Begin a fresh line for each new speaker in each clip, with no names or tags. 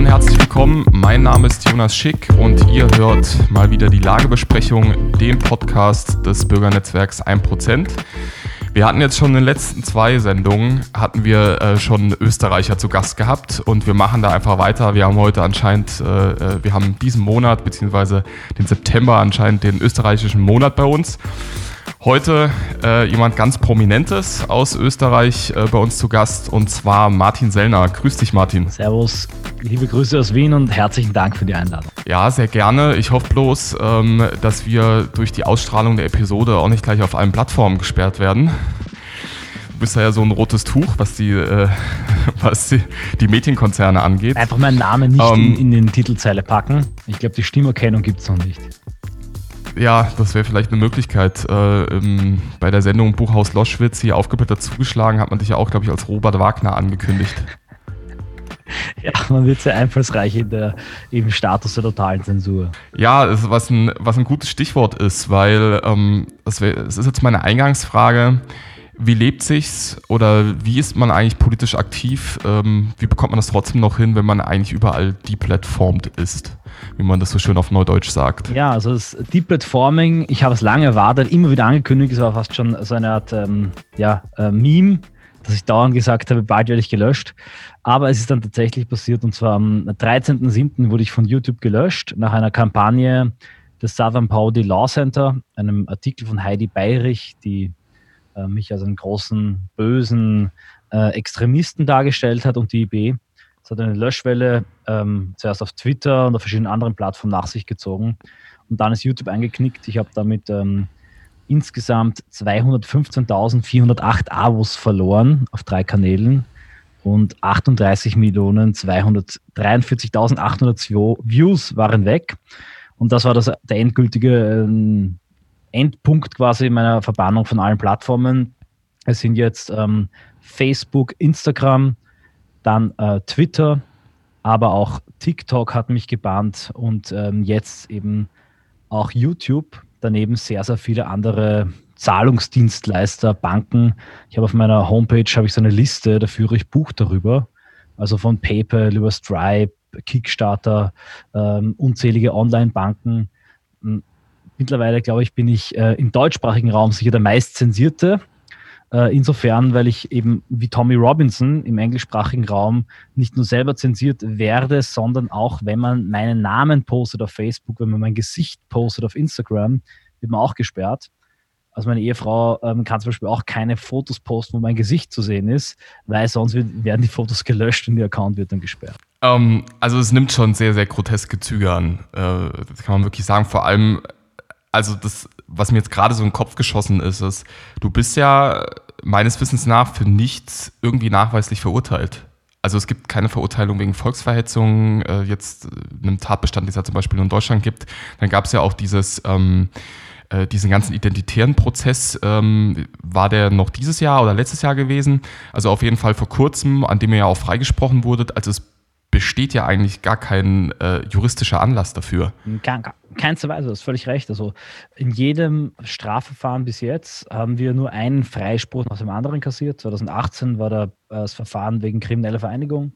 und herzlich willkommen. Mein Name ist Jonas Schick und ihr hört mal wieder die Lagebesprechung, den Podcast des Bürgernetzwerks 1%. Wir hatten jetzt schon in den letzten zwei Sendungen, hatten wir äh, schon Österreicher zu Gast gehabt und wir machen da einfach weiter. Wir haben heute anscheinend, äh, äh wir haben diesen Monat, beziehungsweise den September anscheinend den österreichischen Monat bei uns. Heute äh, jemand ganz Prominentes aus Österreich äh, bei uns zu Gast und zwar Martin Sellner. Grüß dich, Martin.
Servus, liebe Grüße aus Wien und herzlichen Dank für die Einladung.
Ja, sehr gerne. Ich hoffe bloß, ähm, dass wir durch die Ausstrahlung der Episode auch nicht gleich auf allen Plattformen gesperrt werden. Du bist ja so ein rotes Tuch, was die, äh, was die, die Medienkonzerne angeht.
Einfach meinen Namen nicht ähm, in, in den Titelzeile packen. Ich glaube, die Stimmerkennung gibt es noch nicht.
Ja, das wäre vielleicht eine Möglichkeit. Äh, im, bei der Sendung Buchhaus Loschwitz hier aufgebildet zugeschlagen, hat man dich ja auch, glaube ich, als Robert Wagner angekündigt.
Ja, man wird sehr einfallsreich in der, im Status der totalen Zensur.
Ja, das, was, ein, was ein gutes Stichwort ist, weil ähm, das, wär, das ist jetzt meine Eingangsfrage. Wie lebt sich's oder wie ist man eigentlich politisch aktiv? Ähm, wie bekommt man das trotzdem noch hin, wenn man eigentlich überall deplatformt ist? Wie man das so schön auf Neudeutsch sagt.
Ja, also das Deep Platforming, ich habe es lange erwartet, immer wieder angekündigt, es war fast schon so eine Art ähm, ja, äh, Meme, dass ich dauernd gesagt habe, bald werde ich gelöscht. Aber es ist dann tatsächlich passiert und zwar am 13.07. wurde ich von YouTube gelöscht nach einer Kampagne des Southern Poverty Law Center, einem Artikel von Heidi Beirich, die äh, mich als einen großen, bösen äh, Extremisten dargestellt hat und die IB es hat eine Löschwelle ähm, zuerst auf Twitter und auf verschiedenen anderen Plattformen nach sich gezogen. Und dann ist YouTube eingeknickt. Ich habe damit ähm, insgesamt 215.408 Abos verloren auf drei Kanälen und 38.243.800 Views waren weg. Und das war das, der endgültige ähm, Endpunkt quasi meiner Verbannung von allen Plattformen. Es sind jetzt ähm, Facebook, Instagram, dann äh, Twitter, aber auch TikTok hat mich gebannt und ähm, jetzt eben auch YouTube. Daneben sehr, sehr viele andere Zahlungsdienstleister, Banken. Ich habe auf meiner Homepage habe ich so eine Liste, da führe ich Buch darüber. Also von PayPal über Stripe, Kickstarter, ähm, unzählige Online-Banken. Hm, mittlerweile, glaube ich, bin ich äh, im deutschsprachigen Raum sicher der meist zensierte. Äh, insofern, weil ich eben wie Tommy Robinson im englischsprachigen Raum nicht nur selber zensiert werde, sondern auch, wenn man meinen Namen postet auf Facebook, wenn man mein Gesicht postet auf Instagram, wird man auch gesperrt. Also meine Ehefrau ähm, kann zum Beispiel auch keine Fotos posten, wo mein Gesicht zu sehen ist, weil sonst wird, werden die Fotos gelöscht und der Account wird dann gesperrt.
Um, ähm, also es nimmt schon sehr, sehr groteske Züge an. Äh, das kann man wirklich sagen. Vor allem, also das was mir jetzt gerade so in den Kopf geschossen ist, ist, du bist ja meines Wissens nach für nichts irgendwie nachweislich verurteilt. Also es gibt keine Verurteilung wegen Volksverhetzung, äh, jetzt äh, einem Tatbestand, den es ja zum Beispiel in Deutschland gibt. Dann gab es ja auch dieses, ähm, äh, diesen ganzen identitären Prozess, ähm, war der noch dieses Jahr oder letztes Jahr gewesen? Also auf jeden Fall vor kurzem, an dem ihr ja auch freigesprochen wurdet. Also es besteht ja eigentlich gar kein äh, juristischer Anlass dafür.
Kein, keinster Weise, du hast völlig recht. Also in jedem Strafverfahren bis jetzt haben wir nur einen Freispruch nach dem anderen kassiert. 2018 war da, äh, das Verfahren wegen krimineller Vereinigung.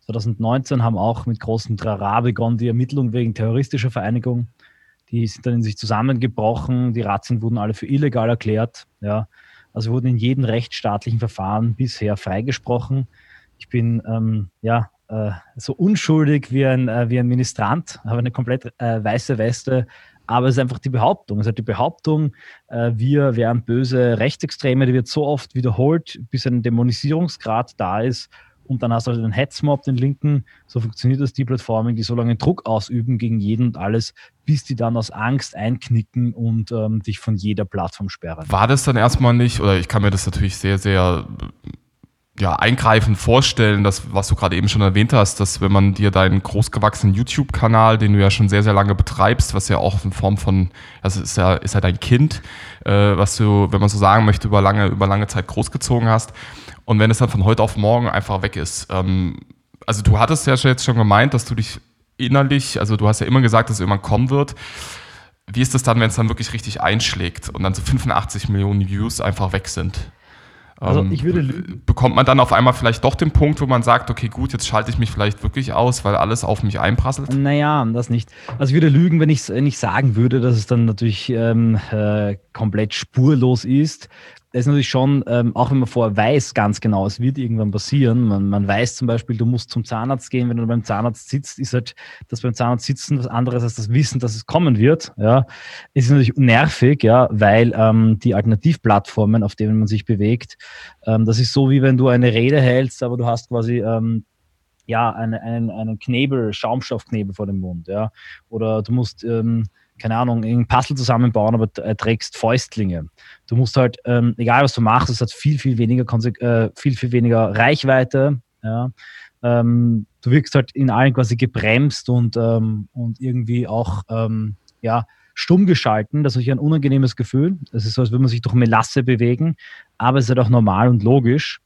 2019 haben auch mit großem Trara begonnen die Ermittlungen wegen terroristischer Vereinigung. Die sind dann in sich zusammengebrochen. Die Razzien wurden alle für illegal erklärt. Ja. Also wurden in jedem rechtsstaatlichen Verfahren bisher freigesprochen. Ich bin ähm, ja äh, so unschuldig wie ein, äh, wie ein Ministrant, habe eine komplett äh, weiße Weste, aber es ist einfach die Behauptung. Es ist halt die Behauptung, äh, wir wären böse Rechtsextreme, die wird so oft wiederholt, bis ein Dämonisierungsgrad da ist. Und dann hast du halt den Hetzmob, den Linken. So funktioniert das, die Plattformen, die so lange Druck ausüben gegen jeden und alles, bis die dann aus Angst einknicken und ähm, dich von jeder Plattform sperren.
War das dann erstmal nicht, oder ich kann mir das natürlich sehr, sehr ja, eingreifend vorstellen, das, was du gerade eben schon erwähnt hast, dass wenn man dir deinen großgewachsenen YouTube-Kanal, den du ja schon sehr, sehr lange betreibst, was ja auch in Form von, also ist ja, ist ja dein Kind, äh, was du, wenn man so sagen möchte, über lange, über lange Zeit großgezogen hast. Und wenn es dann von heute auf morgen einfach weg ist, ähm, also du hattest ja jetzt schon gemeint, dass du dich innerlich, also du hast ja immer gesagt, dass es irgendwann kommen wird. Wie ist das dann, wenn es dann wirklich richtig einschlägt und dann so 85 Millionen Views einfach weg sind?
Also ähm, ich würde
bekommt man dann auf einmal vielleicht doch den Punkt, wo man sagt, okay, gut, jetzt schalte ich mich vielleicht wirklich aus, weil alles auf mich einprasselt?
Naja, das nicht. Also ich würde lügen, wenn ich es nicht sagen würde, dass es dann natürlich ähm, äh, komplett spurlos ist das ist natürlich schon, ähm, auch wenn man vorher weiß ganz genau, es wird irgendwann passieren. Man, man weiß zum Beispiel, du musst zum Zahnarzt gehen, wenn du beim Zahnarzt sitzt, ist halt das beim Zahnarzt sitzen was anderes als das Wissen, dass es kommen wird. Ja, es ist natürlich nervig, ja, weil ähm, die Alternativplattformen, auf denen man sich bewegt, ähm, das ist so wie wenn du eine Rede hältst, aber du hast quasi ähm, ja eine, einen, einen Knebel, Schaumstoffknebel vor dem Mund, ja, oder du musst ähm, keine Ahnung, ein Puzzle zusammenbauen, aber äh, trägst Fäustlinge. Du musst halt, ähm, egal was du machst, es hat viel, viel weniger, äh, viel, viel weniger Reichweite. Ja. Ähm, du wirkst halt in allen quasi gebremst und, ähm, und irgendwie auch ähm, ja, stumm geschalten. Das ist ein unangenehmes Gefühl. Es ist so, als würde man sich durch Melasse bewegen, aber es ist halt auch normal und logisch.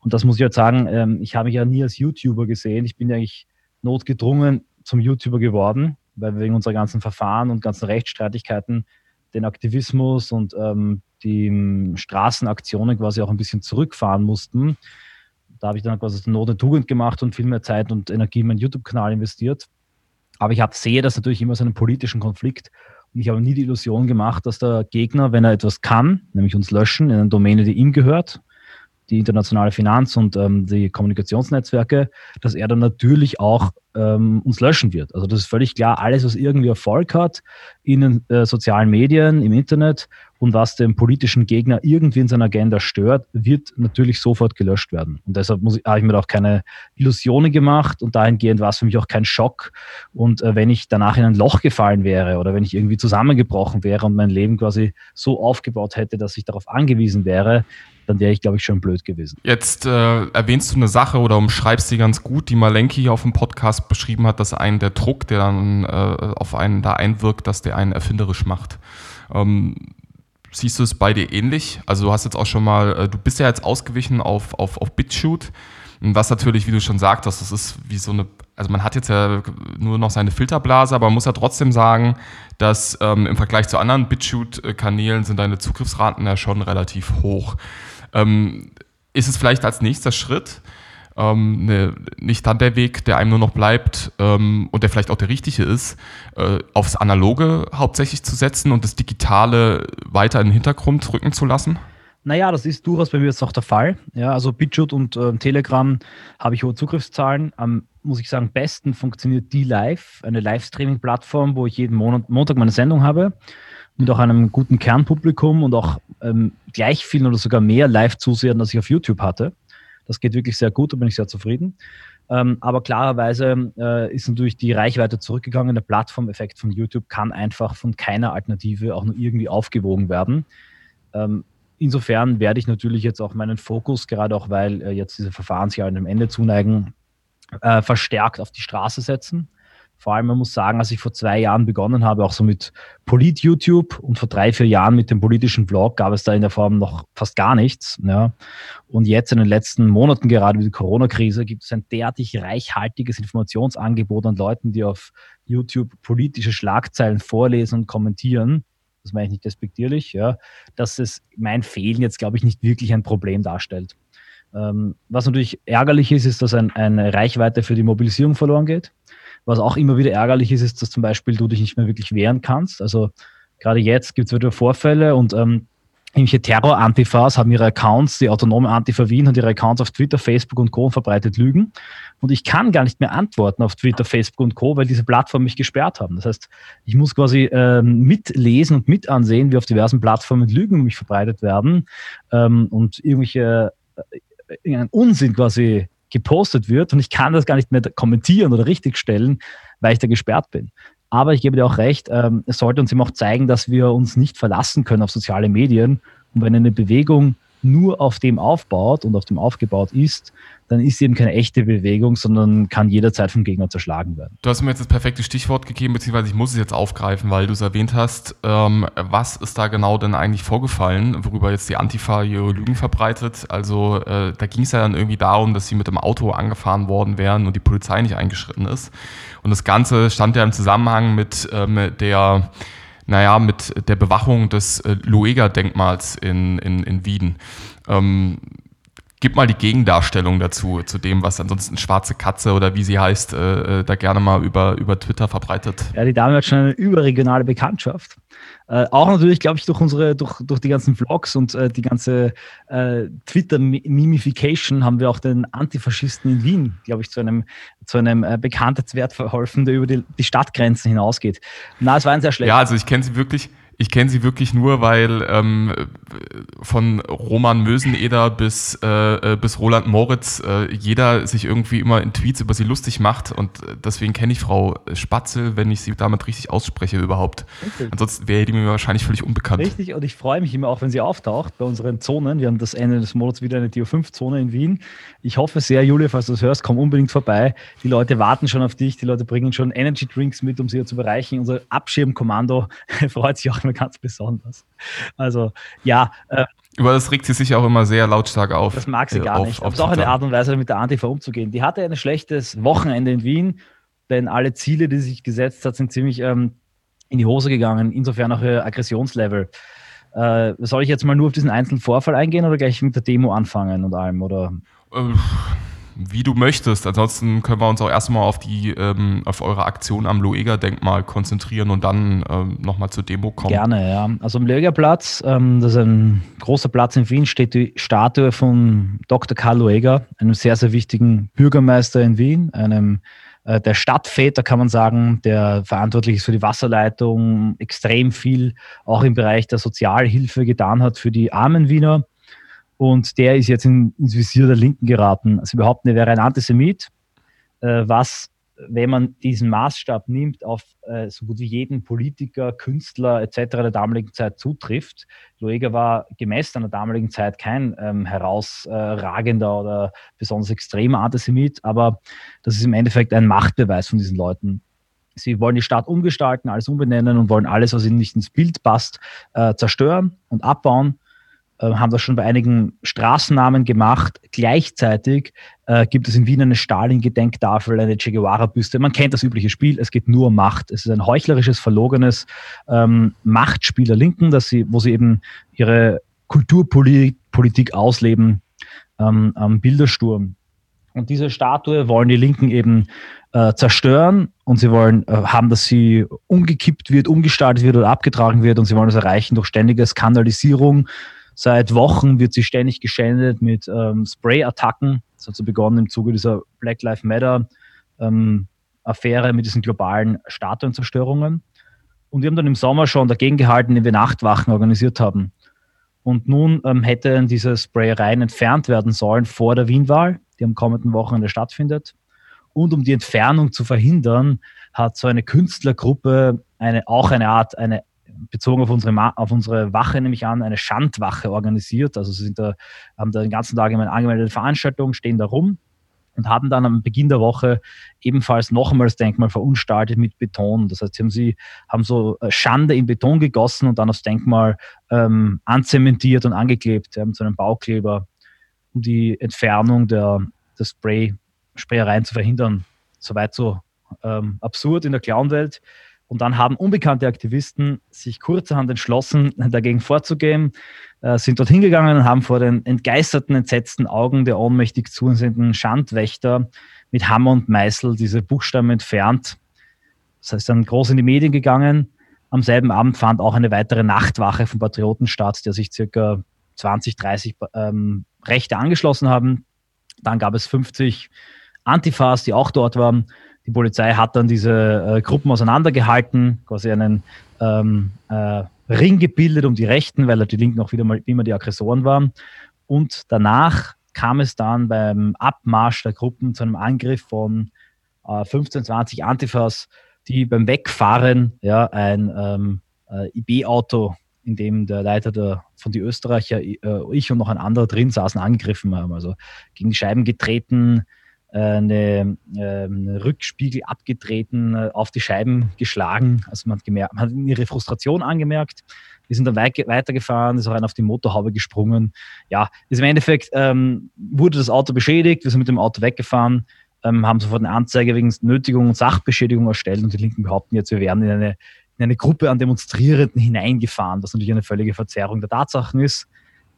Und das muss ich halt sagen, ähm, ich habe mich ja nie als YouTuber gesehen. Ich bin ja eigentlich notgedrungen zum YouTuber geworden weil wir wegen unserer ganzen Verfahren und ganzen Rechtsstreitigkeiten den Aktivismus und ähm, die ähm, Straßenaktionen quasi auch ein bisschen zurückfahren mussten. Da habe ich dann quasi Not und Tugend gemacht und viel mehr Zeit und Energie in meinen YouTube-Kanal investiert. Aber ich hab, sehe das natürlich immer so einen politischen Konflikt. Und ich habe nie die Illusion gemacht, dass der Gegner, wenn er etwas kann, nämlich uns löschen in einer Domäne, die ihm gehört, die internationale Finanz und ähm, die Kommunikationsnetzwerke, dass er dann natürlich auch ähm, uns löschen wird. Also das ist völlig klar, alles, was irgendwie Erfolg hat in den äh, sozialen Medien, im Internet und was den politischen Gegner irgendwie in seiner Agenda stört, wird natürlich sofort gelöscht werden. Und deshalb habe ich mir auch keine Illusionen gemacht und dahingehend war es für mich auch kein Schock. Und äh, wenn ich danach in ein Loch gefallen wäre oder wenn ich irgendwie zusammengebrochen wäre und mein Leben quasi so aufgebaut hätte, dass ich darauf angewiesen wäre, dann wäre ich, glaube ich, schon blöd gewesen.
Jetzt äh, erwähnst du eine Sache oder umschreibst sie ganz gut, die Malenki hier auf dem Podcast beschrieben hat, dass einen der Druck, der dann äh, auf einen da einwirkt, dass der einen erfinderisch macht. Ähm, siehst du es bei dir ähnlich? Also du hast jetzt auch schon mal, äh, du bist ja jetzt ausgewichen auf, auf, auf BitChute. Was natürlich, wie du schon sagtest, das ist wie so eine, also man hat jetzt ja nur noch seine Filterblase, aber man muss ja trotzdem sagen, dass ähm, im Vergleich zu anderen BitChute-Kanälen sind deine Zugriffsraten ja schon relativ hoch. Ähm, ist es vielleicht als nächster Schritt ähm, ne, nicht dann der Weg, der einem nur noch bleibt ähm, und der vielleicht auch der richtige ist, äh, aufs Analoge hauptsächlich zu setzen und das Digitale weiter in den Hintergrund rücken zu lassen?
Naja, das ist durchaus bei mir jetzt auch der Fall. Ja, also BitChute und äh, Telegram habe ich hohe Zugriffszahlen. Am, muss ich sagen, besten funktioniert die Live, eine Livestreaming-Plattform, wo ich jeden Monat, Montag meine Sendung habe mit auch einem guten Kernpublikum und auch ähm, gleich vielen oder sogar mehr Live-Zusehern, als ich auf YouTube hatte. Das geht wirklich sehr gut, da bin ich sehr zufrieden. Ähm, aber klarerweise äh, ist natürlich die Reichweite zurückgegangen. Der Plattformeffekt von YouTube kann einfach von keiner Alternative auch nur irgendwie aufgewogen werden. Ähm, insofern werde ich natürlich jetzt auch meinen Fokus, gerade auch weil äh, jetzt diese Verfahrensjahre dem Ende zuneigen, äh, verstärkt auf die Straße setzen. Vor allem, man muss sagen, als ich vor zwei Jahren begonnen habe, auch so mit Polit-YouTube und vor drei, vier Jahren mit dem politischen Vlog, gab es da in der Form noch fast gar nichts. Ja. Und jetzt in den letzten Monaten, gerade mit der Corona-Krise, gibt es ein derartig reichhaltiges Informationsangebot an Leuten, die auf YouTube politische Schlagzeilen vorlesen und kommentieren. Das meine ich nicht despektierlich, ja, dass es mein Fehlen jetzt, glaube ich, nicht wirklich ein Problem darstellt. Ähm, was natürlich ärgerlich ist, ist, dass ein, eine Reichweite für die Mobilisierung verloren geht. Was auch immer wieder ärgerlich ist, ist, dass zum Beispiel du dich nicht mehr wirklich wehren kannst. Also gerade jetzt gibt es wieder Vorfälle und ähm, irgendwelche Terror-Antifas haben ihre Accounts, die autonome Antifa Wien hat ihre Accounts auf Twitter, Facebook und Co. und verbreitet Lügen. Und ich kann gar nicht mehr antworten auf Twitter, Facebook und Co., weil diese Plattformen mich gesperrt haben. Das heißt, ich muss quasi ähm, mitlesen und mitansehen, wie auf diversen Plattformen Lügen mich verbreitet werden ähm, und irgendwelche äh, Unsinn quasi gepostet wird und ich kann das gar nicht mehr kommentieren oder richtigstellen, weil ich da gesperrt bin. Aber ich gebe dir auch recht, ähm, es sollte uns eben auch zeigen, dass wir uns nicht verlassen können auf soziale Medien. Und wenn eine Bewegung nur auf dem aufbaut und auf dem aufgebaut ist, dann ist sie eben keine echte Bewegung, sondern kann jederzeit vom Gegner zerschlagen werden.
Du hast mir jetzt das perfekte Stichwort gegeben, beziehungsweise ich muss es jetzt aufgreifen, weil du es erwähnt hast. Ähm, was ist da genau denn eigentlich vorgefallen, worüber jetzt die Antifa ihre Lügen verbreitet? Also äh, da ging es ja dann irgendwie darum, dass sie mit dem Auto angefahren worden wären und die Polizei nicht eingeschritten ist. Und das Ganze stand ja im Zusammenhang mit ähm, der naja, mit der Bewachung des äh, Luega-Denkmals in, in, in Wieden. Ähm, gib mal die Gegendarstellung dazu, zu dem, was ansonsten Schwarze Katze oder wie sie heißt, äh, äh, da gerne mal über, über Twitter verbreitet.
Ja, die Dame hat schon eine überregionale Bekanntschaft. Äh, auch natürlich, glaube ich, durch unsere, durch, durch die ganzen Vlogs und äh, die ganze äh, Twitter-Mimification haben wir auch den Antifaschisten in Wien, glaube ich, zu einem, zu einem äh, Bekanntheitswert verholfen, der über die, die Stadtgrenzen hinausgeht. Na, es war ein sehr schlechter.
Ja, also ich kenne sie wirklich, ich kenne sie wirklich nur, weil ähm, von Roman Möseneder bis, äh, äh, bis Roland Moritz äh, jeder sich irgendwie immer in Tweets über sie lustig macht und deswegen kenne ich Frau Spatzel, wenn ich sie damit richtig ausspreche überhaupt. Richtig. Ansonsten wäre die mir wahrscheinlich völlig unbekannt.
Richtig und ich freue mich immer auch, wenn sie auftaucht bei unseren Zonen. Wir haben das Ende des Monats wieder eine DO5-Zone in Wien. Ich hoffe sehr, Julia, falls du das hörst, komm unbedingt vorbei. Die Leute warten schon auf dich, die Leute bringen schon Energy Drinks mit, um sie zu bereichen. Unser Abschirmkommando freut sich auch immer ganz besonders. Also ja.
Äh, über das regt sie sich auch immer sehr lautstark auf.
Das mag sie äh, gar auf, nicht. Aber es ist auch eine Art und Weise, mit der Antifa umzugehen. Die hatte ein schlechtes Wochenende in Wien, denn alle Ziele, die sie sich gesetzt hat, sind ziemlich ähm, in die Hose gegangen. Insofern auch ihr Aggressionslevel. Äh, soll ich jetzt mal nur auf diesen einzelnen Vorfall eingehen oder gleich mit der Demo anfangen und allem? Oder?
Äh, wie du möchtest. Ansonsten können wir uns auch erstmal auf die, ähm, auf eure Aktion am Loeger-Denkmal konzentrieren und dann ähm, nochmal zur Demo kommen.
Gerne, ja. Also am Loeger-Platz, ähm, das ist ein großer Platz in Wien, steht die Statue von Dr. Karl Loeger, einem sehr, sehr wichtigen Bürgermeister in Wien, einem äh, der Stadtväter, kann man sagen, der verantwortlich ist für die Wasserleitung, extrem viel auch im Bereich der Sozialhilfe getan hat für die armen Wiener und der ist jetzt in, ins Visier der Linken geraten. Also überhaupt er wäre ein Antisemit, äh, was, wenn man diesen Maßstab nimmt, auf äh, so gut wie jeden Politiker, Künstler etc. der damaligen Zeit zutrifft. Loeger war gemäß seiner damaligen Zeit kein ähm, herausragender oder besonders extremer Antisemit, aber das ist im Endeffekt ein Machtbeweis von diesen Leuten. Sie wollen die Stadt umgestalten, alles umbenennen und wollen alles, was ihnen nicht ins Bild passt, äh, zerstören und abbauen haben das schon bei einigen Straßennamen gemacht. Gleichzeitig äh, gibt es in Wien eine Stalin-Gedenktafel, eine Che Guevara-Büste. Man kennt das übliche Spiel. Es geht nur um Macht. Es ist ein heuchlerisches, verlogenes ähm, Machtspiel der Linken, dass sie, wo sie eben ihre Kulturpolitik ausleben ähm, am Bildersturm. Und diese Statue wollen die Linken eben äh, zerstören und sie wollen äh, haben, dass sie umgekippt wird, umgestaltet wird oder abgetragen wird und sie wollen das erreichen durch ständige Skandalisierung, Seit Wochen wird sie ständig geschändet mit ähm, Spray-Attacken. Das hat so begonnen im Zuge dieser Black Lives Matter ähm, Affäre mit diesen globalen Statuenzerstörungen. Und wir haben dann im Sommer schon dagegen gehalten, indem wir Nachtwachen organisiert haben. Und nun ähm, hätten diese Sprayereien entfernt werden sollen vor der Wienwahl, die am kommenden Wochenende stattfindet. Und um die Entfernung zu verhindern, hat so eine Künstlergruppe eine, auch eine Art, eine bezogen auf unsere, auf unsere Wache, nämlich an, eine Schandwache organisiert. Also sie sind da, haben da den ganzen Tag immer eine angemeldete Veranstaltung, stehen da rum und haben dann am Beginn der Woche ebenfalls noch einmal das Denkmal verunstaltet mit Beton. Das heißt, sie haben, sie haben so äh, Schande in Beton gegossen und dann das Denkmal ähm, anzementiert und angeklebt ja, mit so einem Baukleber, um die Entfernung der, der Spray, Sprayereien zu verhindern. Soweit so ähm, absurd in der Clownwelt. Und dann haben unbekannte Aktivisten sich kurzerhand entschlossen, dagegen vorzugehen, äh, sind dort hingegangen und haben vor den entgeisterten, entsetzten Augen der ohnmächtig zusehenden Schandwächter mit Hammer und Meißel diese Buchstaben entfernt. Das heißt, dann groß in die Medien gegangen. Am selben Abend fand auch eine weitere Nachtwache vom Patrioten statt, der sich circa 20, 30 ähm, Rechte angeschlossen haben. Dann gab es 50 Antifas, die auch dort waren. Die Polizei hat dann diese äh, Gruppen auseinandergehalten, quasi einen ähm, äh, Ring gebildet um die Rechten, weil die Linken auch wieder mal immer die Aggressoren waren. Und danach kam es dann beim Abmarsch der Gruppen zu einem Angriff von äh, 15, 20 Antifas, die beim Wegfahren ja, ein ähm, äh, IB-Auto, in dem der Leiter der, von die Österreicher, äh, ich und noch ein anderer drin saßen, angegriffen haben. Also gegen die Scheiben getreten, eine, ähm, Rückspiegel abgetreten, äh, auf die Scheiben geschlagen. Also man hat, gemerkt, man hat ihre Frustration angemerkt. Wir sind dann weitergefahren, ist auch einer auf die Motorhaube gesprungen. Ja, ist im Endeffekt ähm, wurde das Auto beschädigt, wir sind mit dem Auto weggefahren, ähm, haben sofort eine Anzeige wegen Nötigung und Sachbeschädigung erstellt und die Linken behaupten jetzt, wir wären in eine, in eine Gruppe an Demonstrierenden hineingefahren, was natürlich eine völlige Verzerrung der Tatsachen ist.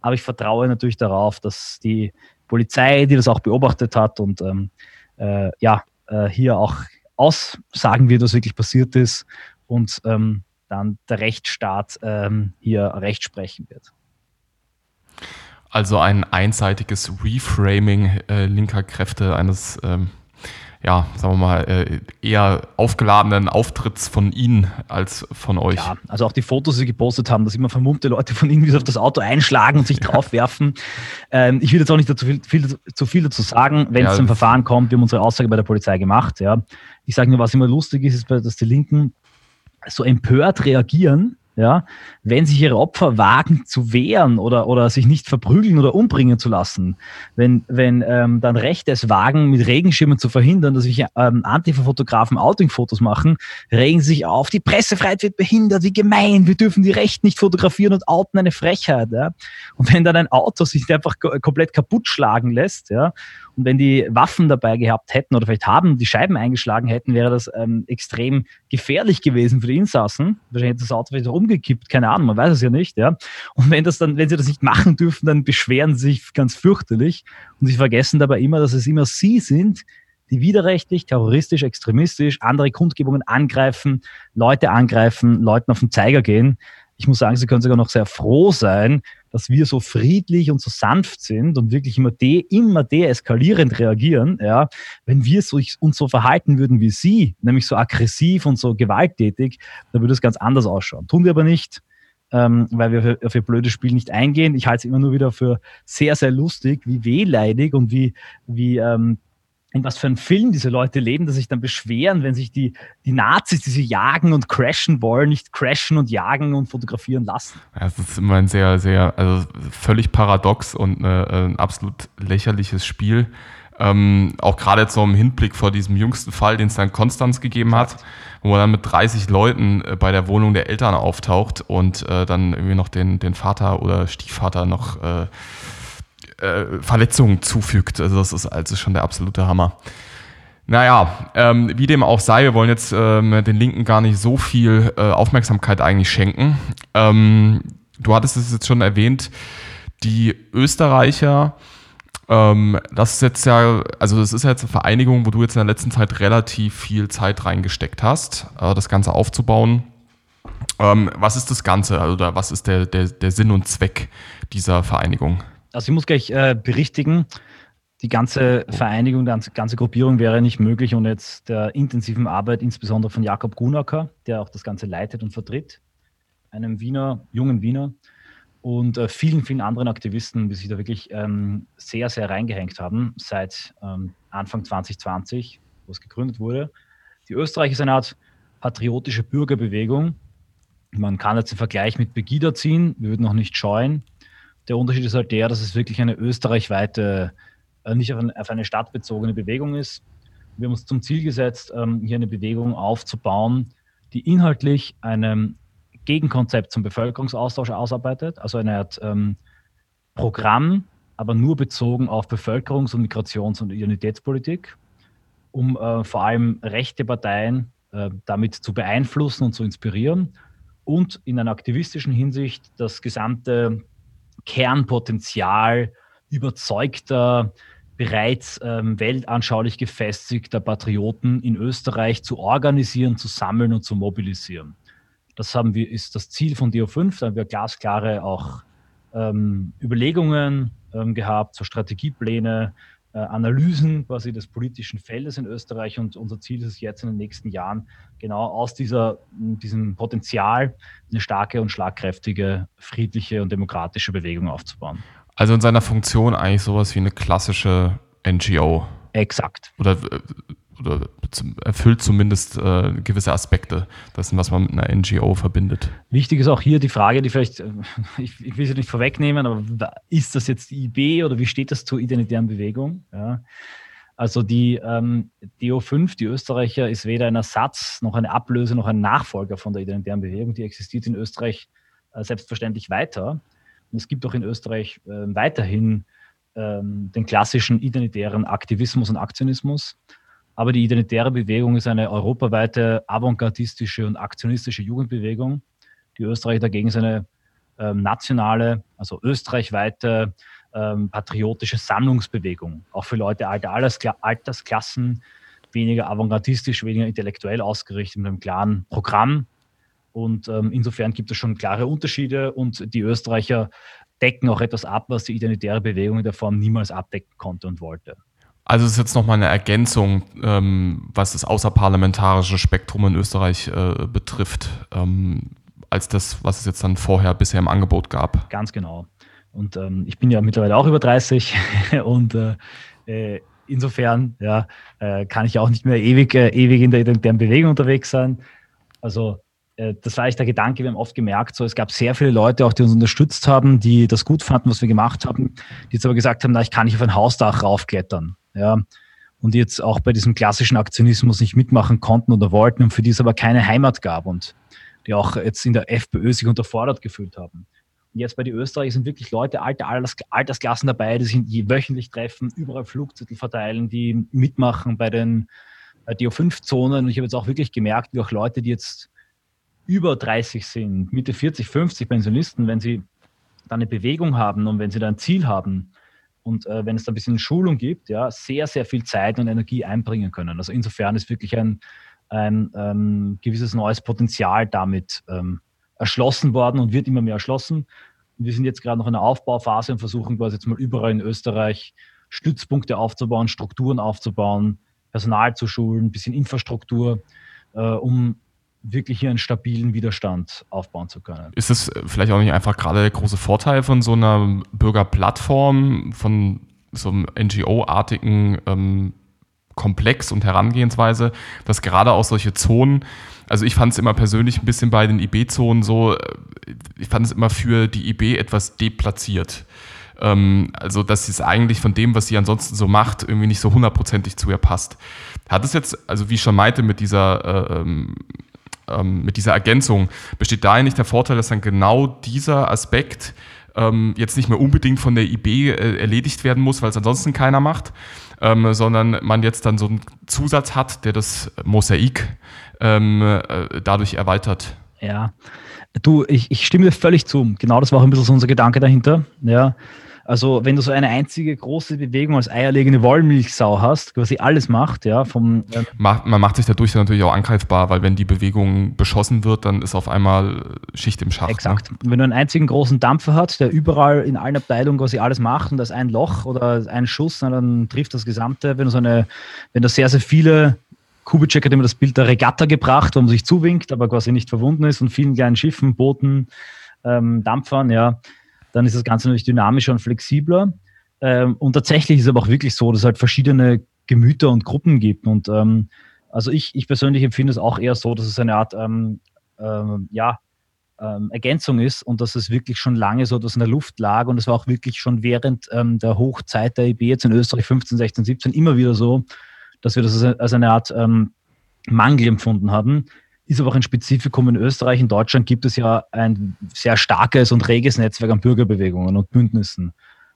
Aber ich vertraue natürlich darauf, dass die Polizei, die das auch beobachtet hat und ähm, äh, ja, äh, hier auch aussagen wird, was wirklich passiert ist und ähm, dann der Rechtsstaat ähm, hier Recht sprechen wird.
Also ein einseitiges Reframing äh, linker Kräfte eines ähm, ja, sagen wir mal, äh, eher aufgeladenen Auftritts von Ihnen als von euch. Ja,
also auch die Fotos, die Sie gepostet haben, dass immer vermummte Leute von Ihnen wie auf das Auto einschlagen und sich draufwerfen. Ähm, ich will jetzt auch nicht dazu viel, viel, zu viel dazu sagen, wenn ja, es zum Verfahren kommt. Wir haben unsere Aussage bei der Polizei gemacht. Ja. Ich sage nur, was immer lustig ist, ist, dass die Linken so empört reagieren, ja, wenn sich ihre Opfer wagen zu wehren oder, oder sich nicht verprügeln oder umbringen zu lassen, wenn, wenn ähm, dann Rechte es wagen, mit Regenschirmen zu verhindern, dass sich ähm, Antifa-Fotografen Outing-Fotos machen, regen sich auf, die Pressefreiheit wird behindert, wie gemein, wir dürfen die Rechten nicht fotografieren und outen eine Frechheit. Ja? Und wenn dann ein Auto sich einfach komplett kaputt schlagen lässt, ja, und wenn die Waffen dabei gehabt hätten oder vielleicht haben, die Scheiben eingeschlagen hätten, wäre das ähm, extrem gefährlich gewesen für die Insassen. Wahrscheinlich hätte das Auto vielleicht auch umgekippt, keine Ahnung, man weiß es ja nicht, ja. Und wenn das dann, wenn sie das nicht machen dürfen, dann beschweren sie sich ganz fürchterlich und sie vergessen dabei immer, dass es immer sie sind, die widerrechtlich, terroristisch, extremistisch andere Kundgebungen angreifen, Leute angreifen, Leuten auf den Zeiger gehen. Ich muss sagen, sie können sogar noch sehr froh sein, dass wir so friedlich und so sanft sind und wirklich immer, de, immer deeskalierend reagieren, ja, wenn wir so, uns so verhalten würden wie sie, nämlich so aggressiv und so gewalttätig, dann würde es ganz anders ausschauen. Tun wir aber nicht, ähm, weil wir für, für blöde Spiele nicht eingehen. Ich halte es immer nur wieder für sehr, sehr lustig, wie wehleidig und wie, wie ähm, in was für ein Film diese Leute leben, dass sich dann beschweren, wenn sich die, die Nazis, die sie jagen und crashen wollen, nicht crashen und jagen und fotografieren lassen.
Ja, das ist immer ein sehr, sehr, also völlig paradox und äh, ein absolut lächerliches Spiel. Ähm, auch gerade jetzt so im Hinblick vor diesem jüngsten Fall, den es dann Konstanz gegeben hat, wo man dann mit 30 Leuten äh, bei der Wohnung der Eltern auftaucht und äh, dann irgendwie noch den, den Vater oder Stiefvater noch äh, äh, Verletzungen zufügt. Also das ist also schon der absolute Hammer. Naja, ähm, wie dem auch sei, wir wollen jetzt ähm, den Linken gar nicht so viel äh, Aufmerksamkeit eigentlich schenken. Ähm, du hattest es jetzt schon erwähnt, die Österreicher, ähm, das ist jetzt ja, also das ist jetzt eine Vereinigung, wo du jetzt in der letzten Zeit relativ viel Zeit reingesteckt hast, äh, das Ganze aufzubauen. Ähm, was ist das Ganze oder was ist der, der, der Sinn und Zweck dieser Vereinigung?
Also ich muss gleich äh, berichtigen, die ganze Vereinigung, die ganze Gruppierung wäre nicht möglich ohne jetzt der intensiven Arbeit, insbesondere von Jakob Gunacker, der auch das Ganze leitet und vertritt, einem Wiener, jungen Wiener und äh, vielen, vielen anderen Aktivisten, die sich da wirklich ähm, sehr, sehr reingehängt haben seit ähm, Anfang 2020, wo es gegründet wurde. Die Österreich ist eine Art patriotische Bürgerbewegung. Man kann jetzt den Vergleich mit Begida ziehen, wir würden noch nicht scheuen. Der Unterschied ist halt der, dass es wirklich eine österreichweite, äh, nicht auf eine, auf eine stadtbezogene Bewegung ist. Wir haben uns zum Ziel gesetzt, ähm, hier eine Bewegung aufzubauen, die inhaltlich ein Gegenkonzept zum Bevölkerungsaustausch ausarbeitet, also eine Art ähm, Programm, aber nur bezogen auf Bevölkerungs- und Migrations- und Identitätspolitik, um äh, vor allem rechte Parteien äh, damit zu beeinflussen und zu inspirieren und in einer aktivistischen Hinsicht das gesamte Kernpotenzial überzeugter, bereits ähm, weltanschaulich gefestigter Patrioten in Österreich zu organisieren, zu sammeln und zu mobilisieren. Das haben wir, ist das Ziel von DO5. Da haben wir glasklare auch ähm, Überlegungen ähm, gehabt, so Strategiepläne, Analysen quasi des politischen Feldes in Österreich. Und unser Ziel ist es jetzt in den nächsten Jahren, genau aus dieser, diesem Potenzial eine starke und schlagkräftige, friedliche und demokratische Bewegung aufzubauen.
Also in seiner Funktion eigentlich sowas wie eine klassische NGO.
Exakt.
Oder äh, oder erfüllt zumindest äh, gewisse Aspekte dessen, was man mit einer NGO verbindet.
Wichtig ist auch hier die Frage, die vielleicht, äh, ich, ich will sie nicht vorwegnehmen, aber ist das jetzt die IB oder wie steht das zur identitären Bewegung? Ja. Also die ähm, DO5, die Österreicher, ist weder ein Ersatz noch eine Ablöse noch ein Nachfolger von der identitären Bewegung. Die existiert in Österreich äh, selbstverständlich weiter. Und es gibt auch in Österreich äh, weiterhin ähm, den klassischen identitären Aktivismus und Aktionismus. Aber die Identitäre Bewegung ist eine europaweite avantgardistische und aktionistische Jugendbewegung. Die Österreich dagegen ist eine ähm, nationale, also österreichweite ähm, patriotische Sammlungsbewegung, auch für Leute alter Altersklassen, weniger avantgardistisch, weniger intellektuell ausgerichtet mit einem klaren Programm. Und ähm, insofern gibt es schon klare Unterschiede und die Österreicher decken auch etwas ab, was die identitäre Bewegung in der Form niemals abdecken konnte und wollte.
Also es ist jetzt nochmal eine Ergänzung, ähm, was das außerparlamentarische Spektrum in Österreich äh, betrifft, ähm, als das, was es jetzt dann vorher bisher im Angebot gab.
Ganz genau. Und ähm, ich bin ja mittlerweile auch über 30 und äh, äh, insofern ja, äh, kann ich auch nicht mehr ewig, äh, ewig in der identitären Bewegung unterwegs sein. Also äh, das war eigentlich der Gedanke, wir haben oft gemerkt, so, es gab sehr viele Leute auch, die uns unterstützt haben, die das gut fanden, was wir gemacht haben, die jetzt aber gesagt haben, na, ich kann nicht auf ein Hausdach raufklettern. Ja, und jetzt auch bei diesem klassischen Aktionismus nicht mitmachen konnten oder wollten und für die es aber keine Heimat gab und die auch jetzt in der FPÖ sich unterfordert gefühlt haben. Und jetzt bei den Österreichern sind wirklich Leute, alte Alters, Altersklassen dabei, die sich wöchentlich treffen, überall Flugzettel verteilen, die mitmachen bei den äh, DO5-Zonen. Und ich habe jetzt auch wirklich gemerkt, wie auch Leute, die jetzt über 30 sind, Mitte 40, 50 Pensionisten, wenn sie dann eine Bewegung haben und wenn sie da ein Ziel haben und äh, wenn es da ein bisschen Schulung gibt, ja, sehr, sehr viel Zeit und Energie einbringen können. Also insofern ist wirklich ein, ein ähm, gewisses neues Potenzial damit ähm, erschlossen worden und wird immer mehr erschlossen. Wir sind jetzt gerade noch in der Aufbauphase und versuchen quasi jetzt mal überall in Österreich Stützpunkte aufzubauen, Strukturen aufzubauen, Personal zu schulen, ein bisschen Infrastruktur, äh, um wirklich hier einen stabilen Widerstand aufbauen zu können.
Ist es vielleicht auch nicht einfach gerade der große Vorteil von so einer Bürgerplattform, von so einem NGO-artigen ähm, Komplex und Herangehensweise, dass gerade auch solche Zonen, also ich fand es immer persönlich ein bisschen bei den IB-Zonen so, äh, ich fand es immer für die IB etwas deplatziert. Ähm, also, dass es eigentlich von dem, was sie ansonsten so macht, irgendwie nicht so hundertprozentig zu ihr passt. Hat es jetzt, also wie ich schon meinte, mit dieser äh, ähm, ähm, mit dieser Ergänzung, besteht da nicht der Vorteil, dass dann genau dieser Aspekt ähm, jetzt nicht mehr unbedingt von der IB äh, erledigt werden muss, weil es ansonsten keiner macht, ähm, sondern man jetzt dann so einen Zusatz hat, der das Mosaik ähm, äh, dadurch erweitert.
Ja, du, ich, ich stimme dir völlig zu. Genau das war auch ein bisschen so unser Gedanke dahinter. Ja, also wenn du so eine einzige große Bewegung als eierlegende Wollmilchsau hast, quasi alles macht, ja, vom
äh man macht sich dadurch natürlich auch angreifbar, weil wenn die Bewegung beschossen wird, dann ist auf einmal Schicht im Schacht. Ne?
Exakt. Ne? Wenn du einen einzigen großen Dampfer hast, der überall in allen Abteilungen quasi alles macht und da ist ein Loch oder ein Schuss, dann trifft das Gesamte. Wenn du so eine, wenn du sehr, sehr viele Kubitschek hat immer das Bild der Regatta gebracht, wo man sich zuwinkt, aber quasi nicht verwunden ist und vielen kleinen Schiffen, Booten, ähm, Dampfern, ja dann ist das Ganze natürlich dynamischer und flexibler. Ähm, und tatsächlich ist es aber auch wirklich so, dass es halt verschiedene Gemüter und Gruppen gibt. Und ähm, also ich, ich persönlich empfinde es auch eher so, dass es eine Art ähm, ähm, ja, ähm, Ergänzung ist und dass es wirklich schon lange so dass in der Luft lag. Und es war auch wirklich schon während ähm, der Hochzeit der IB jetzt in Österreich 15, 16, 17 immer wieder so, dass wir das als eine Art Mangel empfunden haben ist aber auch ein Spezifikum in Österreich. In Deutschland gibt es ja ein sehr starkes und reges Netzwerk an Bürgerbewegungen und Bündnissen.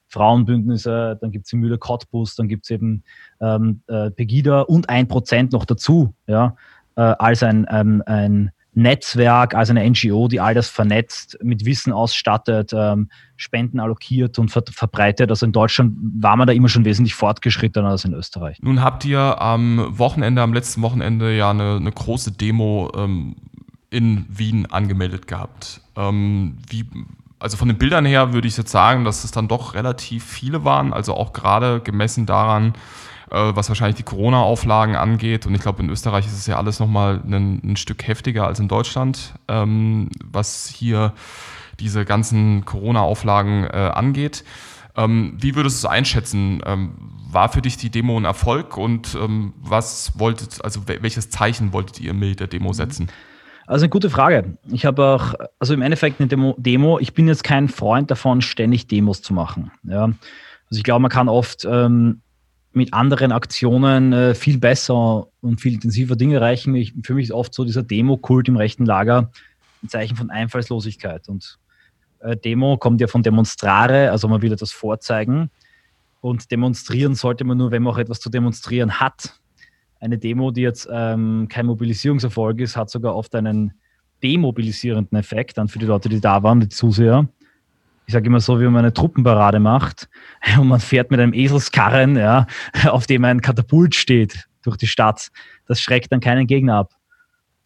Frauenbündnisse, dann gibt es die Mühle Cottbus, dann gibt es eben ähm, äh, Pegida und ein Prozent noch dazu, ja, äh, als ein, ähm, ein Netzwerk, als eine NGO, die all das vernetzt, mit Wissen ausstattet, ähm, Spenden allokiert und ver verbreitet. Also in Deutschland war man da immer schon wesentlich fortgeschrittener als in Österreich.
Nun habt ihr am Wochenende, am letzten Wochenende ja eine, eine große Demo ähm, in Wien angemeldet gehabt. Ähm, wie, also von den Bildern her würde ich jetzt sagen, dass es dann doch relativ viele waren, also auch gerade gemessen daran, was wahrscheinlich die Corona-Auflagen angeht. Und ich glaube, in Österreich ist es ja alles nochmal ein, ein Stück heftiger als in Deutschland, ähm, was hier diese ganzen Corona-Auflagen äh, angeht. Ähm, wie würdest du es einschätzen? Ähm, war für dich die Demo ein Erfolg und ähm, was wolltet, also welches Zeichen wolltet ihr mit der Demo setzen?
Also eine gute Frage. Ich habe auch, also im Endeffekt eine Demo, Demo, ich bin jetzt kein Freund davon, ständig Demos zu machen. Ja. Also ich glaube, man kann oft ähm, mit anderen Aktionen äh, viel besser und viel intensiver Dinge erreichen. Ich, für mich ist oft so dieser Demo-Kult im rechten Lager ein Zeichen von Einfallslosigkeit. Und äh, Demo kommt ja von demonstrare, also man will etwas vorzeigen. Und demonstrieren sollte man nur, wenn man auch etwas zu demonstrieren hat. Eine Demo, die jetzt ähm, kein Mobilisierungserfolg ist, hat sogar oft einen demobilisierenden Effekt dann für die Leute, die da waren, die Zuseher. Ich sage immer so, wie man eine Truppenparade macht und man fährt mit einem Eselskarren, ja, auf dem ein Katapult steht durch die Stadt. Das schreckt dann keinen Gegner ab.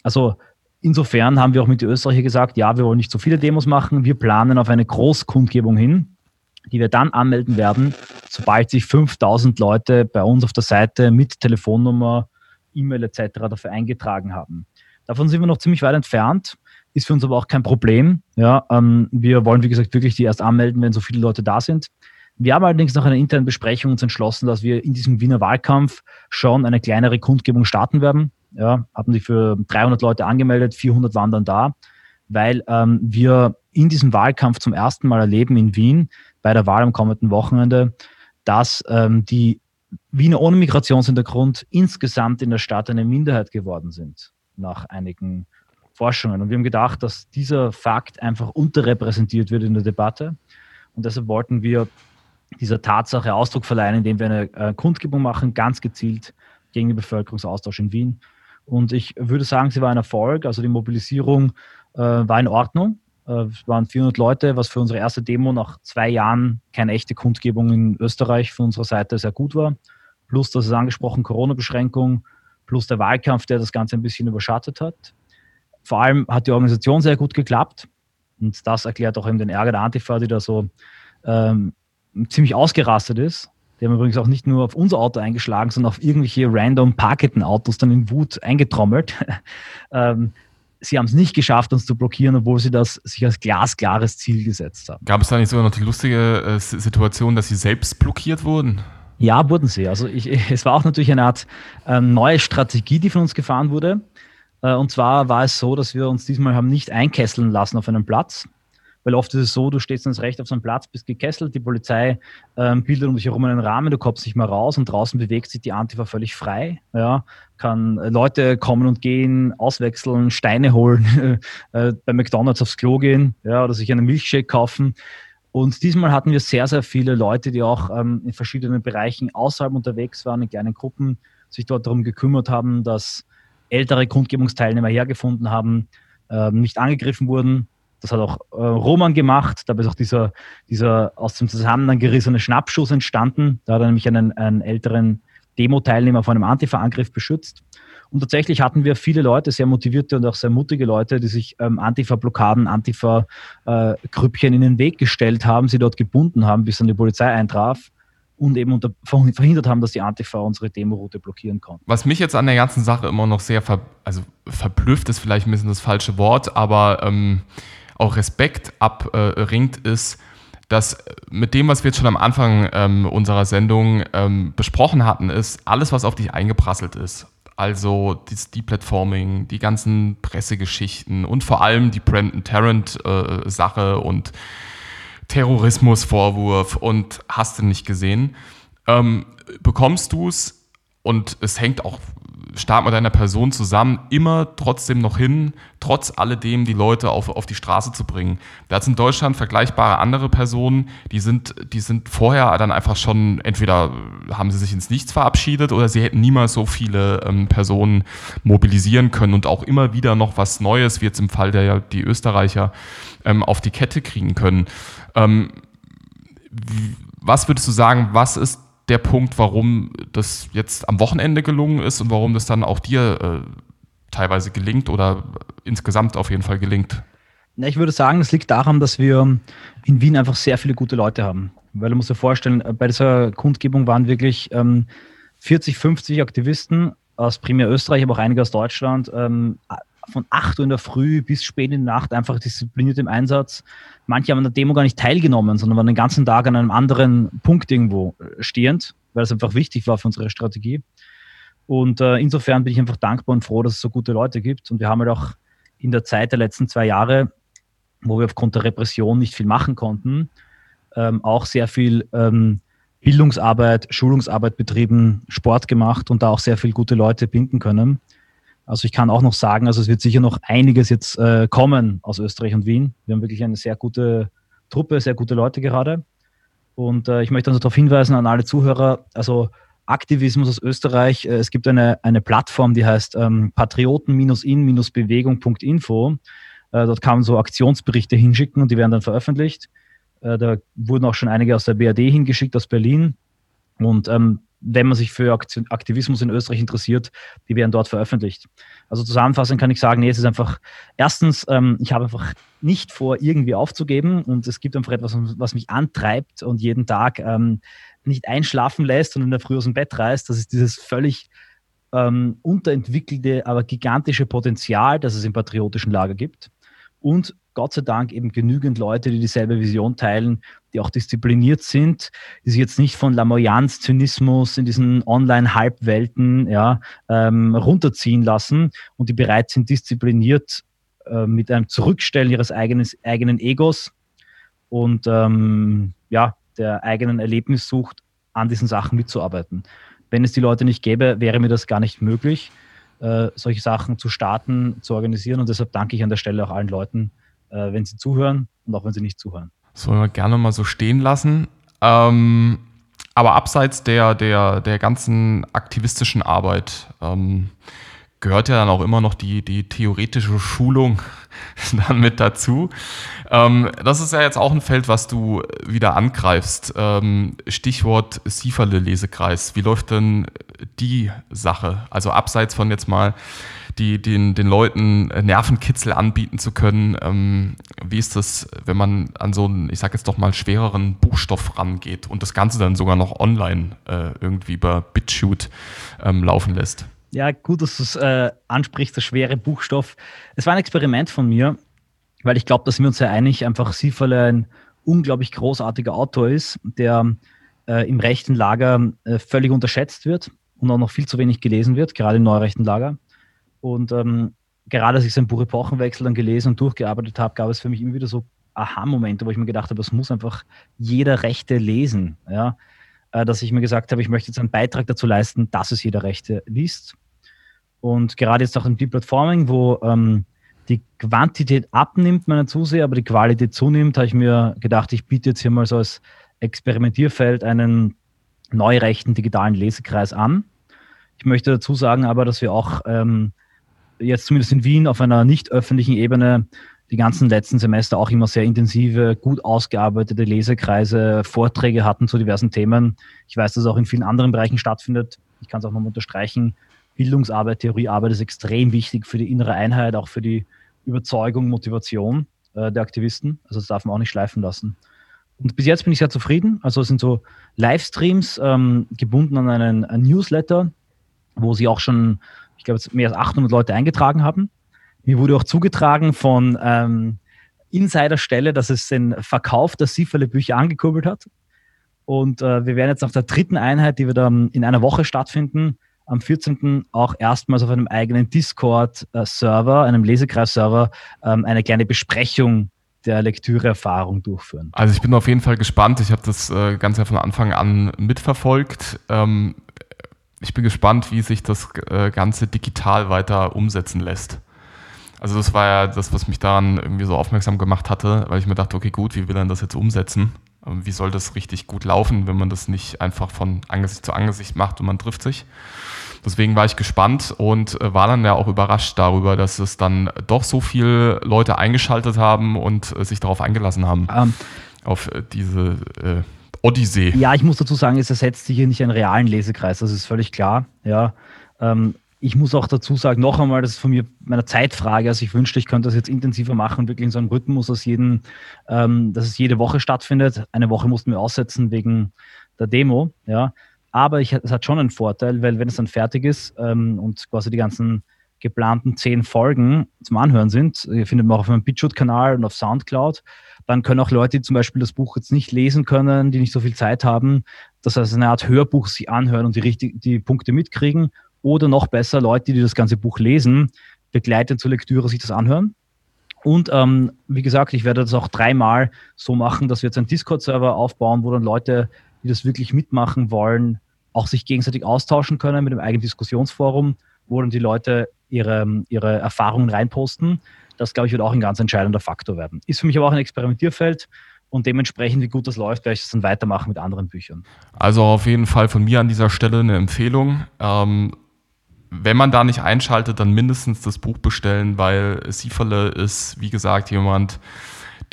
Also insofern haben wir auch mit den Österreichern gesagt, ja, wir wollen nicht so viele Demos machen, wir planen auf eine Großkundgebung hin, die wir dann anmelden werden, sobald sich 5000 Leute bei uns auf der Seite mit Telefonnummer, E-Mail etc. dafür eingetragen haben. Davon sind wir noch ziemlich weit entfernt, ist für uns aber auch kein Problem. Ja, ähm, wir wollen, wie gesagt, wirklich die erst anmelden, wenn so viele Leute da sind. Wir haben allerdings nach einer internen Besprechung uns entschlossen, dass wir in diesem Wiener Wahlkampf schon eine kleinere Kundgebung starten werden. Ja, haben die für 300 Leute angemeldet, 400 waren dann da, weil ähm, wir in diesem Wahlkampf zum ersten Mal erleben in Wien bei der Wahl am kommenden Wochenende, dass ähm, die Wiener ohne Migrationshintergrund insgesamt in der Stadt eine Minderheit geworden sind, nach einigen Forschungen. Und wir haben gedacht, dass dieser Fakt einfach unterrepräsentiert wird in der Debatte. Und deshalb wollten wir dieser Tatsache Ausdruck verleihen, indem wir eine äh, Kundgebung machen, ganz gezielt gegen den Bevölkerungsaustausch in Wien. Und ich würde sagen, sie war ein Erfolg. Also die Mobilisierung äh, war in Ordnung. Äh, es waren 400 Leute, was für unsere erste Demo nach zwei Jahren keine echte Kundgebung in Österreich von unserer Seite sehr gut war. Plus, das ist angesprochen, Corona-Beschränkung, plus der Wahlkampf, der das Ganze ein bisschen überschattet hat. Vor allem hat die Organisation sehr gut geklappt. Und das erklärt auch eben den Ärger der Antifa, die da so ähm, ziemlich ausgerastet ist. Die haben übrigens auch nicht nur auf unser Auto eingeschlagen, sondern auf irgendwelche random Parketten-Autos dann in Wut eingetrommelt. ähm, sie haben es nicht geschafft, uns zu blockieren, obwohl sie das sich als glasklares Ziel gesetzt haben.
Gab es da nicht sogar noch die lustige äh, Situation, dass sie selbst blockiert wurden?
Ja, wurden sie. Also ich, es war auch natürlich eine Art ähm, neue Strategie, die von uns gefahren wurde. Äh, und zwar war es so, dass wir uns diesmal haben nicht einkesseln lassen auf einem Platz, weil oft ist es so, du stehst ins Recht auf so einem Platz, bist gekesselt, die Polizei ähm, bildet um dich herum einen Rahmen, du kommst nicht mehr raus und draußen bewegt sich die Antifa völlig frei. Ja, kann äh, Leute kommen und gehen, auswechseln, Steine holen, äh, bei McDonalds aufs Klo gehen, ja, oder sich einen Milchshake kaufen. Und diesmal hatten wir sehr, sehr viele Leute, die auch ähm, in verschiedenen Bereichen außerhalb unterwegs waren, in kleinen Gruppen, sich dort darum gekümmert haben, dass ältere Kundgebungsteilnehmer hergefunden haben, äh, nicht angegriffen wurden. Das hat auch äh, Roman gemacht. Dabei ist auch dieser, dieser aus dem Zusammenhang gerissene Schnappschuss entstanden. Da hat er nämlich einen, einen älteren Demo-Teilnehmer vor einem Antifa-Angriff beschützt. Und tatsächlich hatten wir viele Leute, sehr motivierte und auch sehr mutige Leute, die sich ähm, Antifa-Blockaden, Antifa-Grüppchen äh, in den Weg gestellt haben, sie dort gebunden haben, bis dann die Polizei eintraf und eben unter, verhindert haben, dass die Antifa unsere Demoroute blockieren konnte.
Was mich jetzt an der ganzen Sache immer noch sehr ver, also verblüfft, ist vielleicht ein bisschen das falsche Wort, aber ähm, auch Respekt abringt, äh, ist, dass mit dem, was wir jetzt schon am Anfang ähm, unserer Sendung ähm, besprochen hatten, ist alles, was auf dich eingeprasselt ist. Also das Deplatforming, die ganzen Pressegeschichten und vor allem die Brandon Tarrant-Sache äh, und Terrorismusvorwurf und hast du nicht gesehen, ähm, bekommst du es und es hängt auch stark mit deiner Person zusammen, immer trotzdem noch hin, trotz alledem die Leute auf, auf die Straße zu bringen. Da es in Deutschland vergleichbare andere Personen, die sind, die sind vorher dann einfach schon, entweder haben sie sich ins Nichts verabschiedet oder sie hätten niemals so viele ähm, Personen mobilisieren können und auch immer wieder noch was Neues, wie jetzt im Fall der die Österreicher, ähm, auf die Kette kriegen können. Ähm, was würdest du sagen, was ist der Punkt, warum das jetzt am Wochenende gelungen ist und warum das dann auch dir äh, teilweise gelingt oder insgesamt auf jeden Fall gelingt?
Na, ich würde sagen, es liegt daran, dass wir in Wien einfach sehr viele gute Leute haben. Weil du musst dir vorstellen, bei dieser Kundgebung waren wirklich ähm, 40, 50 Aktivisten aus primär Österreich, aber auch einige aus Deutschland, ähm, von 8 Uhr in der Früh bis spät in die Nacht einfach diszipliniert im Einsatz. Manche haben an der Demo gar nicht teilgenommen, sondern waren den ganzen Tag an einem anderen Punkt irgendwo äh, stehend, weil es einfach wichtig war für unsere Strategie. Und äh, insofern bin ich einfach dankbar und froh, dass es so gute Leute gibt. Und wir haben halt auch in der Zeit der letzten zwei Jahre, wo wir aufgrund der Repression nicht viel machen konnten, ähm, auch sehr viel ähm, Bildungsarbeit, Schulungsarbeit betrieben, Sport gemacht und da auch sehr viele gute Leute binden können. Also ich kann auch noch sagen, also es wird sicher noch einiges jetzt äh, kommen aus Österreich und Wien. Wir haben wirklich eine sehr gute Truppe, sehr gute Leute gerade. Und äh, ich möchte also darauf hinweisen an alle Zuhörer, also Aktivismus aus Österreich, äh, es gibt eine, eine Plattform, die heißt ähm, patrioten-in-bewegung.info. Äh, dort kann man so Aktionsberichte hinschicken und die werden dann veröffentlicht. Äh, da wurden auch schon einige aus der BRD hingeschickt, aus Berlin. Und ähm, wenn man sich für Aktivismus in Österreich interessiert, die werden dort veröffentlicht. Also zusammenfassend kann ich sagen, nee, es ist einfach, erstens, ähm, ich habe einfach nicht vor, irgendwie aufzugeben und es gibt einfach etwas, was mich antreibt und jeden Tag ähm, nicht einschlafen lässt und in der Früh aus dem Bett reißt. Das ist dieses völlig ähm, unterentwickelte, aber gigantische Potenzial, das es im patriotischen Lager gibt. Und Gott sei Dank eben genügend Leute, die dieselbe Vision teilen, die auch diszipliniert sind, die sich jetzt nicht von Lamoyanz, Zynismus in diesen Online-Halbwelten ja, ähm, runterziehen lassen und die bereit sind, diszipliniert äh, mit einem Zurückstellen ihres eigenen, eigenen Egos und ähm, ja, der eigenen Erlebnissucht an diesen Sachen mitzuarbeiten. Wenn es die Leute nicht gäbe, wäre mir das gar nicht möglich, äh, solche Sachen zu starten, zu organisieren. Und deshalb danke ich an der Stelle auch allen Leuten, äh, wenn sie zuhören und auch wenn sie nicht zuhören.
Das wollen wir gerne mal so stehen lassen. Ähm, aber abseits der, der, der ganzen aktivistischen Arbeit ähm, gehört ja dann auch immer noch die, die theoretische Schulung dann mit dazu. Ähm, das ist ja jetzt auch ein Feld, was du wieder angreifst. Ähm, Stichwort Sieferle-Lesekreis. Wie läuft denn die Sache? Also abseits von jetzt mal die, den, den Leuten Nervenkitzel anbieten zu können. Ähm, wie ist das, wenn man an so einen, ich sag jetzt doch mal, schwereren Buchstoff rangeht und das Ganze dann sogar noch online äh, irgendwie über BitShoot ähm, laufen lässt?
Ja, gut, dass du es äh, ansprichst, der schwere Buchstoff. Es war ein Experiment von mir, weil ich glaube, dass wir uns ja einig, einfach Sieferle ein unglaublich großartiger Autor ist, der äh, im rechten Lager äh, völlig unterschätzt wird und auch noch viel zu wenig gelesen wird, gerade im neurechten Lager. Und ähm, gerade als ich sein Buch Epochenwechsel dann gelesen und durchgearbeitet habe, gab es für mich immer wieder so Aha-Momente, wo ich mir gedacht habe, das muss einfach jeder Rechte lesen. Ja? Äh, dass ich mir gesagt habe, ich möchte jetzt einen Beitrag dazu leisten, dass es jeder Rechte liest. Und gerade jetzt auch im Deep Platforming, wo ähm, die Quantität abnimmt, meiner Zuseher, aber die Qualität zunimmt, habe ich mir gedacht, ich biete jetzt hier mal so als Experimentierfeld einen neurechten digitalen Lesekreis an. Ich möchte dazu sagen aber, dass wir auch ähm, jetzt zumindest in Wien auf einer nicht öffentlichen Ebene die ganzen letzten Semester auch immer sehr intensive, gut ausgearbeitete Lesekreise, Vorträge hatten zu diversen Themen. Ich weiß, dass es auch in vielen anderen Bereichen stattfindet. Ich kann es auch nochmal unterstreichen. Bildungsarbeit, Theoriearbeit ist extrem wichtig für die innere Einheit, auch für die Überzeugung, Motivation äh, der Aktivisten. Also das darf man auch nicht schleifen lassen. Und bis jetzt bin ich sehr zufrieden. Also es sind so Livestreams ähm, gebunden an einen, einen Newsletter, wo sie auch schon, ich glaube, mehr als 800 Leute eingetragen haben. Mir wurde auch zugetragen von ähm, Insiderstelle, dass es den Verkauf der Sieferle-Bücher angekurbelt hat. Und äh, wir werden jetzt nach der dritten Einheit, die wir dann in einer Woche stattfinden, am 14. auch erstmals auf einem eigenen Discord-Server, einem Lesekreis-Server, ähm, eine kleine Besprechung der Lektüreerfahrung durchführen.
Also ich bin auf jeden Fall gespannt. Ich habe das äh, Ganze von Anfang an mitverfolgt. Ähm, ich bin gespannt, wie sich das äh, Ganze digital weiter umsetzen lässt. Also das war ja das, was mich daran irgendwie so aufmerksam gemacht hatte, weil ich mir dachte, okay, gut, wie will er das jetzt umsetzen? Ähm, wie soll das richtig gut laufen, wenn man das nicht einfach von Angesicht zu Angesicht macht und man trifft sich? Deswegen war ich gespannt und äh, war dann ja auch überrascht darüber, dass es dann doch so viele Leute eingeschaltet haben und äh, sich darauf eingelassen haben. Um, ähm. auf diese äh, Odyssee.
Ja, ich muss dazu sagen, es ersetzt sich hier nicht einen realen Lesekreis, das ist völlig klar. Ja, ähm, ich muss auch dazu sagen, noch einmal, das ist von mir meiner Zeitfrage. Also ich wünschte, ich könnte das jetzt intensiver machen, wirklich in so einem Rhythmus, dass, jeden, ähm, dass es jede Woche stattfindet. Eine Woche mussten wir aussetzen wegen der Demo. Ja. Aber ich, es hat schon einen Vorteil, weil wenn es dann fertig ist ähm, und quasi die ganzen geplanten zehn Folgen zum Anhören sind, ihr findet man auch auf meinem BitChute-Kanal und auf Soundcloud, dann können auch Leute, die zum Beispiel das Buch jetzt nicht lesen können, die nicht so viel Zeit haben, das heißt eine Art Hörbuch sich anhören und die, richtig, die Punkte mitkriegen oder noch besser, Leute, die das ganze Buch lesen, begleitend zur Lektüre sich das anhören. Und ähm, wie gesagt, ich werde das auch dreimal so machen, dass wir jetzt einen Discord-Server aufbauen, wo dann Leute, die das wirklich mitmachen wollen, auch sich gegenseitig austauschen können mit einem eigenen Diskussionsforum, wo dann die Leute ihre, ihre Erfahrungen reinposten. Das, glaube ich, wird auch ein ganz entscheidender Faktor werden. Ist für mich aber auch ein Experimentierfeld und dementsprechend, wie gut das läuft, werde ich es dann weitermachen mit anderen Büchern.
Also auf jeden Fall von mir an dieser Stelle eine Empfehlung. Ähm, wenn man da nicht einschaltet, dann mindestens das Buch bestellen, weil Sieferle ist, wie gesagt, jemand,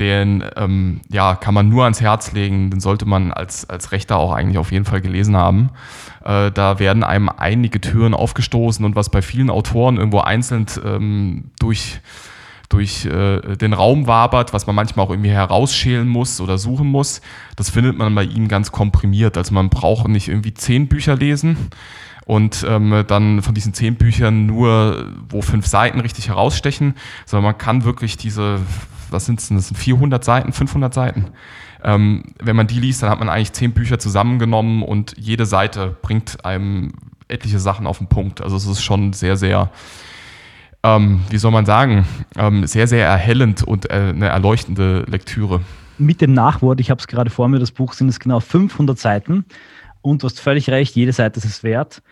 Den ähm, ja, kann man nur ans Herz legen, den sollte man als, als Rechter auch eigentlich auf jeden Fall gelesen haben. Äh, da werden einem einige Türen aufgestoßen und was bei vielen Autoren irgendwo einzeln ähm, durch durch äh, den Raum wabert, was man manchmal auch irgendwie herausschälen muss oder suchen muss. Das findet man bei ihnen ganz komprimiert. Also man braucht nicht irgendwie zehn Bücher lesen und ähm, dann von diesen zehn Büchern nur, wo fünf Seiten richtig herausstechen, sondern man kann wirklich diese, was sind es, das sind 400 Seiten, 500 Seiten. Ähm, wenn man die liest, dann hat man eigentlich zehn Bücher zusammengenommen und jede Seite bringt einem etliche Sachen auf den Punkt. Also es ist schon sehr, sehr, ähm, wie soll man sagen, ähm, sehr, sehr erhellend und äh, eine erleuchtende Lektüre.
Mit dem Nachwort, ich habe es gerade vor mir, das Buch sind es genau 500 Seiten und du hast völlig recht, jede Seite ist es wert.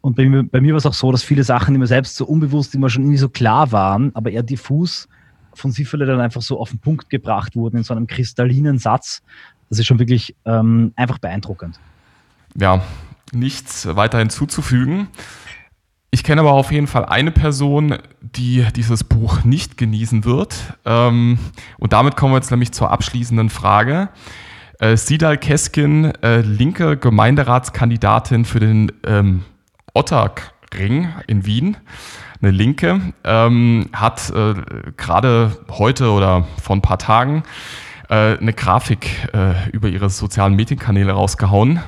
Und bei mir, bei mir war es auch so, dass viele Sachen, die mir selbst so unbewusst immer schon irgendwie so klar waren, aber eher diffus von Siffele dann einfach so auf den Punkt gebracht wurden in so einem kristallinen Satz. Das ist schon wirklich ähm, einfach beeindruckend.
Ja, nichts weiter hinzuzufügen. Ich kenne aber auf jeden Fall eine Person, die dieses Buch nicht genießen wird. Ähm, und damit kommen wir jetzt nämlich zur abschließenden Frage. Äh, Sidal Keskin, äh, linke Gemeinderatskandidatin für den ähm, Otterring in Wien, eine Linke, ähm, hat äh, gerade heute oder vor ein paar Tagen äh, eine Grafik äh, über ihre sozialen Medienkanäle rausgehauen,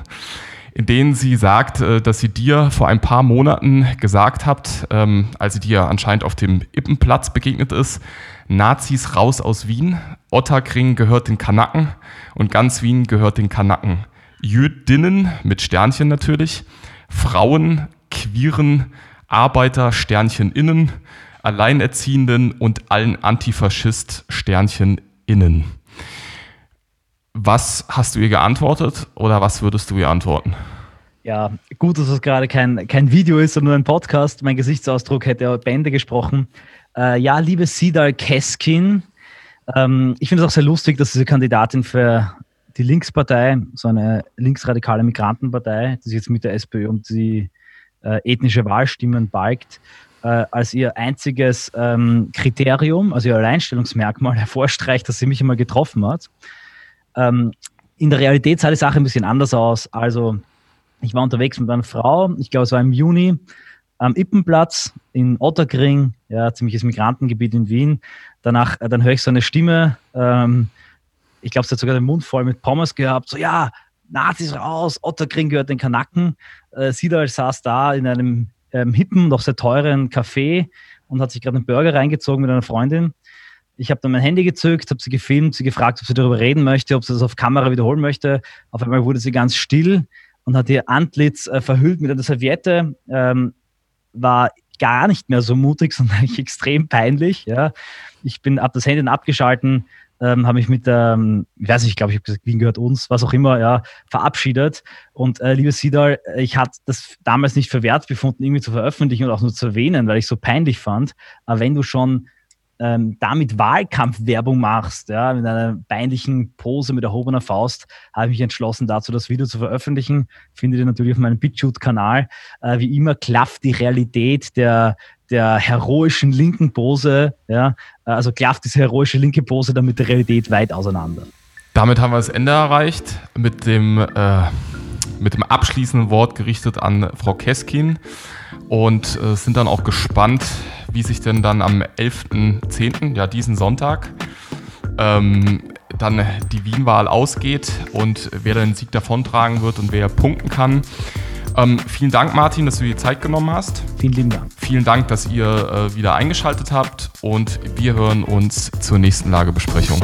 in denen sie sagt, äh, dass sie dir vor ein paar Monaten gesagt habt, ähm, als sie dir anscheinend auf dem Ippenplatz begegnet ist, Nazis raus aus Wien, Otterkring gehört den Kanaken und ganz Wien gehört den Kanaken. Jüdinnen mit Sternchen natürlich, Frauen queeren Arbeiter Sternchen innen, Alleinerziehenden und allen Antifaschist Sternchen innen. Was hast du ihr geantwortet oder was würdest du ihr antworten?
Ja, gut, dass es gerade kein, kein Video ist, sondern ein Podcast. Mein Gesichtsausdruck hätte Bände gesprochen. Äh, ja, liebe Sidal Keskin, ähm, ich finde es auch sehr lustig, dass diese Kandidatin für die Linkspartei, so eine linksradikale Migrantenpartei, die sich jetzt mit der SPÖ und die äh, ethnische Wahlstimmen balgt, äh, als ihr einziges ähm, Kriterium, also ihr Alleinstellungsmerkmal hervorstreicht, dass sie mich einmal getroffen hat. Ähm, in der Realität sah die Sache ein bisschen anders aus. Also ich war unterwegs mit einer Frau, ich glaube es war im Juni, am Ippenplatz in Otterkring, ja, ziemliches Migrantengebiet in Wien. Danach, äh, dann höre ich so eine Stimme, ähm, ich glaube, sie hat sogar den Mund voll mit Pommes gehabt, so ja, Nazis raus, Otterkring gehört den Kanaken. Äh, Siedal saß da in einem ähm, hippen, noch sehr teuren Café und hat sich gerade einen Burger reingezogen mit einer Freundin. Ich habe dann mein Handy gezückt, habe sie gefilmt, sie gefragt, ob sie darüber reden möchte, ob sie das auf Kamera wiederholen möchte. Auf einmal wurde sie ganz still und hat ihr Antlitz äh, verhüllt mit einer Serviette. Ähm, war gar nicht mehr so mutig, sondern eigentlich extrem peinlich. Ja. Ich bin ab das Handy abgeschalten, ähm, habe mich mit der, ähm, ich weiß nicht, ich glaube, ich habe gesagt, Wien gehört uns, was auch immer, ja, verabschiedet. Und äh, liebe Sidal, ich hatte das damals nicht für wert befunden, irgendwie zu veröffentlichen und auch nur zu erwähnen, weil ich so peinlich fand. Aber wenn du schon ähm, damit Wahlkampfwerbung machst, ja, mit einer peinlichen Pose mit erhobener Faust, habe ich mich entschlossen, dazu das Video zu veröffentlichen. Findet ihr natürlich auf meinem BitChute-Kanal. Äh, wie immer klafft die Realität der, der heroischen linken Pose, ja, äh, also klafft diese heroische linke Pose dann mit der Realität weit auseinander.
Damit haben wir das Ende erreicht mit dem, äh, mit dem abschließenden Wort gerichtet an Frau Keskin und äh, sind dann auch gespannt, wie sich denn dann am 11.10., ja diesen Sonntag, ähm, dann die Wien-Wahl ausgeht und wer den Sieg davontragen wird und wer punkten kann. Ähm, vielen Dank, Martin, dass du dir Zeit genommen hast.
Vielen lieben Dank.
Vielen Dank, dass ihr äh, wieder eingeschaltet habt und wir hören uns zur nächsten Lagebesprechung.